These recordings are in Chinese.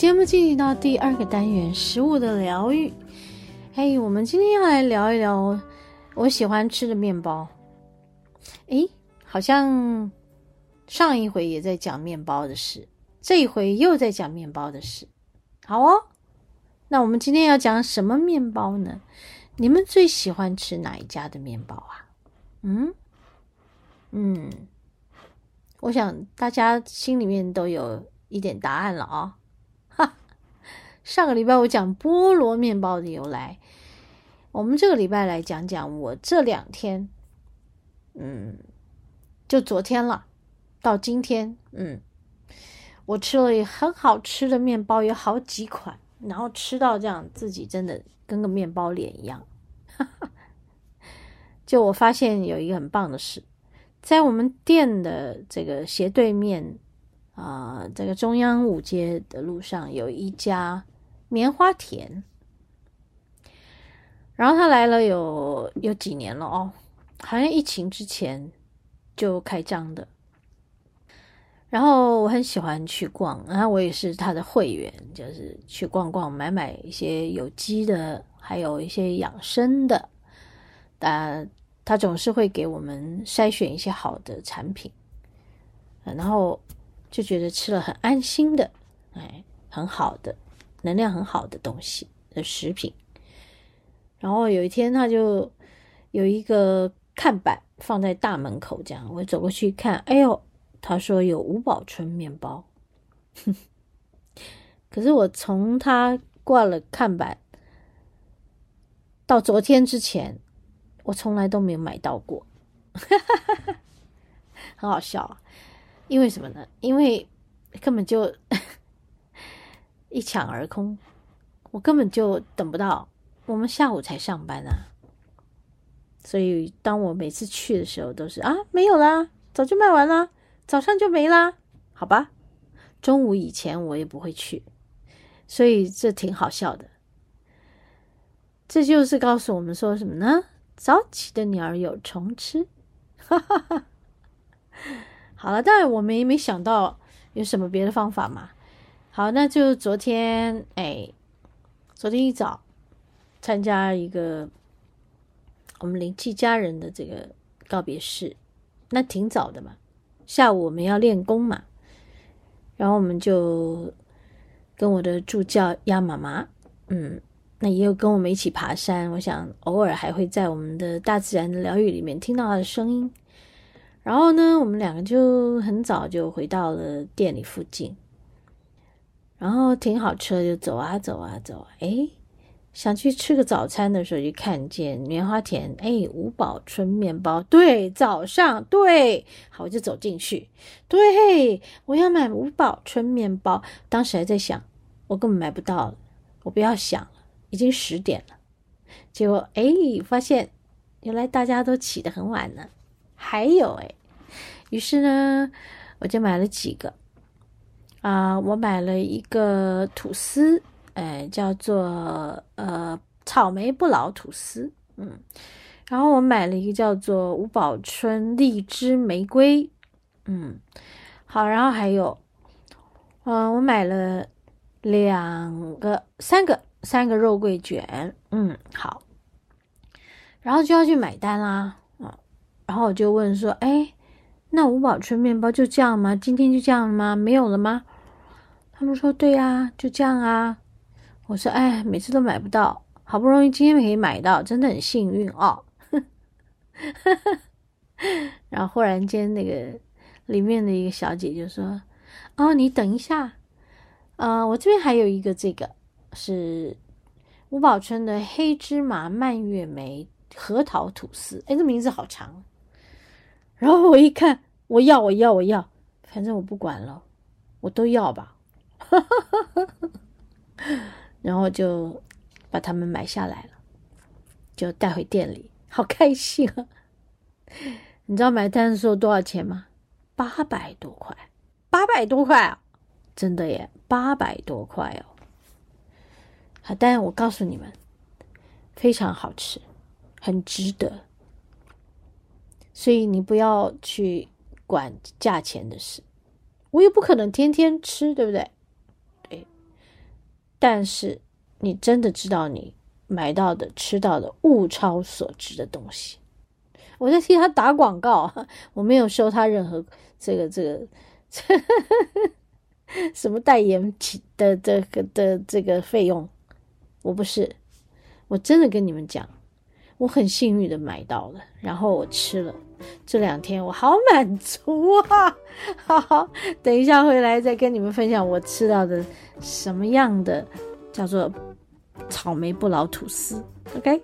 节目进行到第二个单元——食物的疗愈。嘿，我们今天要来聊一聊我喜欢吃的面包。诶，好像。上一回也在讲面包的事，这一回又在讲面包的事。好哦，那我们今天要讲什么面包呢？你们最喜欢吃哪一家的面包啊？嗯嗯，我想大家心里面都有一点答案了啊、哦。上个礼拜我讲菠萝面包的由来，我们这个礼拜来讲讲我这两天，嗯，就昨天了。到今天，嗯，我吃了很好吃的面包，有好几款，然后吃到这样，自己真的跟个面包脸一样。就我发现有一个很棒的事，在我们店的这个斜对面啊、这个中央五街的路上有一家棉花田，然后他来了有有几年了哦，好像疫情之前就开张的。然后我很喜欢去逛，然后我也是他的会员，就是去逛逛，买买一些有机的，还有一些养生的。啊，他总是会给我们筛选一些好的产品，然后就觉得吃了很安心的，哎，很好的，能量很好的东西的食品。然后有一天他就有一个看板放在大门口，这样我走过去看，哎呦。他说有吴宝春面包，可是我从他挂了看板到昨天之前，我从来都没有买到过，很好笑啊！因为什么呢？因为根本就一抢而空，我根本就等不到，我们下午才上班啊，所以当我每次去的时候，都是啊，没有啦，早就卖完了。早上就没啦，好吧。中午以前我也不会去，所以这挺好笑的。这就是告诉我们说什么呢？早起的鸟儿有虫吃。哈哈哈。好了，当然我们也没想到有什么别的方法嘛。好，那就昨天，哎，昨天一早参加一个我们灵气家人的这个告别式，那挺早的嘛。下午我们要练功嘛，然后我们就跟我的助教鸭妈妈，嗯，那也有跟我们一起爬山。我想偶尔还会在我们的大自然的疗愈里面听到他的声音。然后呢，我们两个就很早就回到了店里附近，然后停好车就走啊走啊走，诶。想去吃个早餐的时候，就看见棉花田，哎，五宝春面包，对，早上，对，好，我就走进去，对，我要买五宝春面包。当时还在想，我根本买不到了，我不要想了，已经十点了。结果，哎，发现原来大家都起得很晚呢。还有，哎，于是呢，我就买了几个，啊，我买了一个吐司。哎，叫做呃草莓不老吐司，嗯，然后我买了一个叫做吴宝春荔枝玫瑰，嗯，好，然后还有，嗯、呃，我买了两个、三个、三个肉桂卷，嗯，好，然后就要去买单啦，嗯，然后我就问说，哎，那吴宝春面包就这样吗？今天就这样了吗？没有了吗？他们说，对呀，就这样啊。我说：“哎，每次都买不到，好不容易今天可以买到，真的很幸运哦。”然后忽然间，那个里面的一个小姐就说：“哦，你等一下，呃，我这边还有一个，这个是吴宝春的黑芝麻蔓越莓核桃吐司，哎，这名字好长。然后我一看，我要，我要，我要，反正我不管了，我都要吧。然后就把它们买下来了，就带回店里，好开心啊！你知道买单的时候多少钱吗？八百多块，八百多块啊！真的耶，八百多块哦。好，但我告诉你们，非常好吃，很值得。所以你不要去管价钱的事，我也不可能天天吃，对不？对。但是你真的知道你买到的、吃到的物超所值的东西。我在替他打广告，我没有收他任何这个这个 什么代言的这个的这个费用。我不是，我真的跟你们讲，我很幸运的买到了，然后我吃了，这两天我好满足啊！好好，等一下回来再跟你们分享我吃到的什么样的叫做草莓不老吐司，OK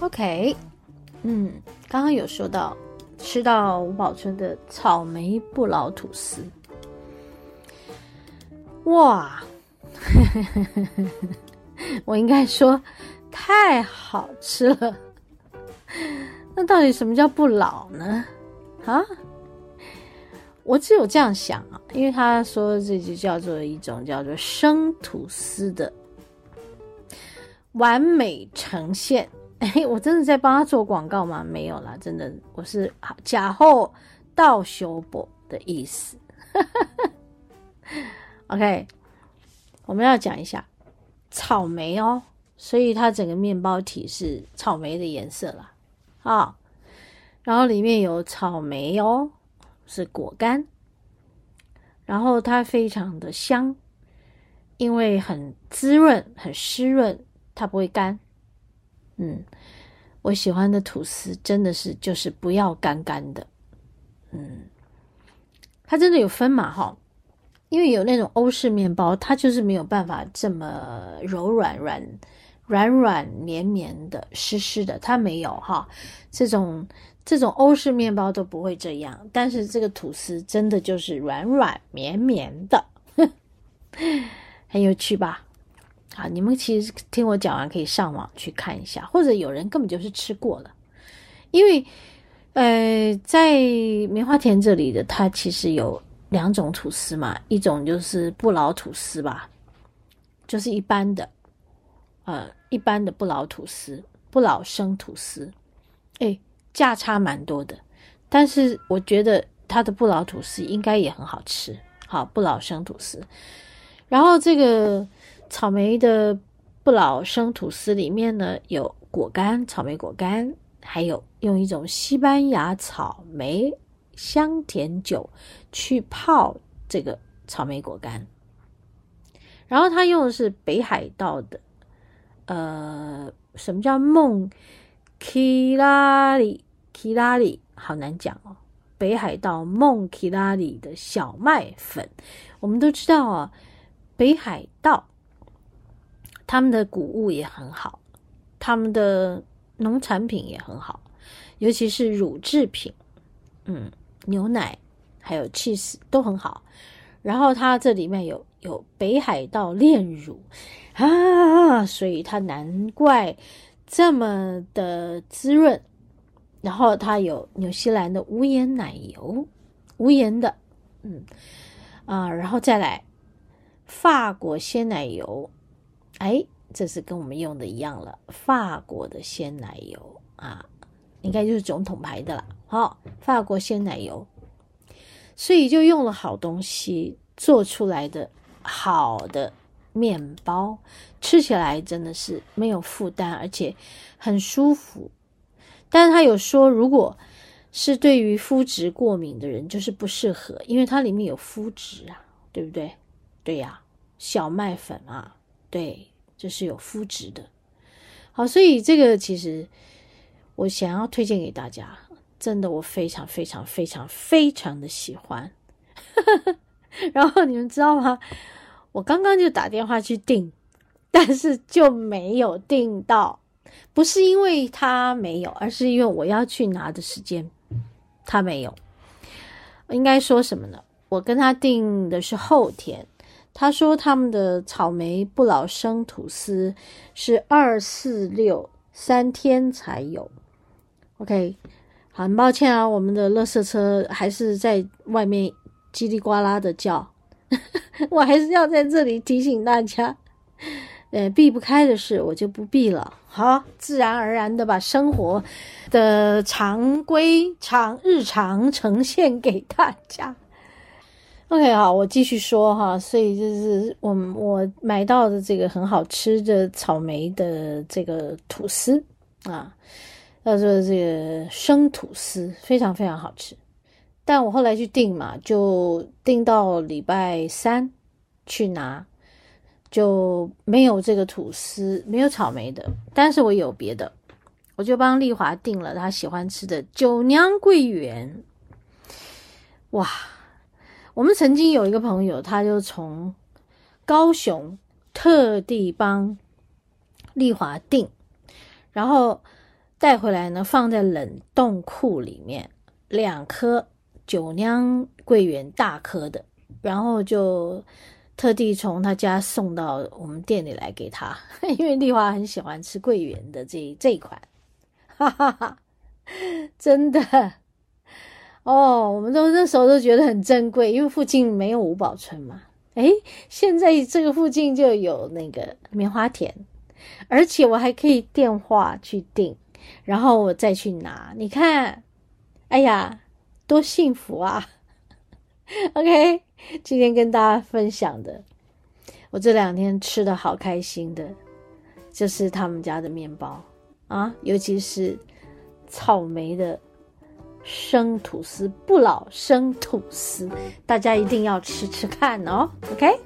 OK，嗯，刚刚有说到吃到吴宝春的草莓不老吐司，哇，我应该说太好吃了。那到底什么叫不老呢？啊，我只有这样想啊，因为他说这就叫做一种叫做生吐司的完美呈现。哎，我真的在帮他做广告吗？没有啦，真的，我是假后倒修补的意思。OK，我们要讲一下草莓哦，所以它整个面包体是草莓的颜色啦。啊，然后里面有草莓哦，是果干，然后它非常的香，因为很滋润、很湿润，它不会干。嗯，我喜欢的吐司真的是就是不要干干的，嗯，它真的有分嘛哈，因为有那种欧式面包，它就是没有办法这么柔软软软软绵绵的湿湿的，它没有哈，这种这种欧式面包都不会这样，但是这个吐司真的就是软软绵绵的，很有趣吧？啊，你们其实听我讲完，可以上网去看一下，或者有人根本就是吃过了，因为，呃，在棉花田这里的它其实有两种吐司嘛，一种就是不老吐司吧，就是一般的，呃，一般的不老吐司，不老生吐司，诶，价差蛮多的，但是我觉得它的不老吐司应该也很好吃，好，不老生吐司，然后这个。草莓的不老生吐司里面呢，有果干、草莓果干，还有用一种西班牙草莓香甜酒去泡这个草莓果干。然后他用的是北海道的，呃，什么叫梦基拉里？基拉里好难讲哦。北海道梦基拉里的小麦粉，我们都知道啊，北海道。他们的谷物也很好，他们的农产品也很好，尤其是乳制品，嗯，牛奶还有 cheese 都很好。然后它这里面有有北海道炼乳啊，所以它难怪这么的滋润。然后它有纽西兰的无盐奶油，无盐的，嗯啊，然后再来法国鲜奶油。哎，这是跟我们用的一样了，法国的鲜奶油啊，应该就是总统牌的了。好，法国鲜奶油，所以就用了好东西做出来的好的面包，吃起来真的是没有负担，而且很舒服。但是他有说，如果是对于麸质过敏的人，就是不适合，因为它里面有麸质啊，对不对？对呀，小麦粉啊，对，这是有肤质的。好，所以这个其实我想要推荐给大家。真的，我非常非常非常非常的喜欢。然后你们知道吗？我刚刚就打电话去订，但是就没有订到。不是因为他没有，而是因为我要去拿的时间他没有。应该说什么呢？我跟他订的是后天，他说他们的草莓不老生吐司是二四六三天才有。OK。很抱歉啊，我们的垃圾车还是在外面叽里呱啦的叫，我还是要在这里提醒大家，呃，避不开的事我就不避了，好，自然而然的把生活的常规常日常呈现给大家。OK，好，我继续说哈，所以就是我我买到的这个很好吃的草莓的这个吐司啊。叫做这个生吐司，非常非常好吃。但我后来去订嘛，就订到礼拜三去拿，就没有这个吐司，没有草莓的。但是我有别的，我就帮丽华订了她喜欢吃的酒酿桂圆。哇，我们曾经有一个朋友，他就从高雄特地帮丽华订，然后。带回来呢，放在冷冻库里面，两颗酒酿桂圆，大颗的，然后就特地从他家送到我们店里来给他，因为丽华很喜欢吃桂圆的这这一款，哈哈哈，真的哦，我们都那时候都觉得很珍贵，因为附近没有五宝村嘛，诶，现在这个附近就有那个棉花田，而且我还可以电话去订。然后我再去拿，你看，哎呀，多幸福啊！OK，今天跟大家分享的，我这两天吃的好开心的，就是他们家的面包啊，尤其是草莓的生吐司，不老生吐司，大家一定要吃吃看哦。OK。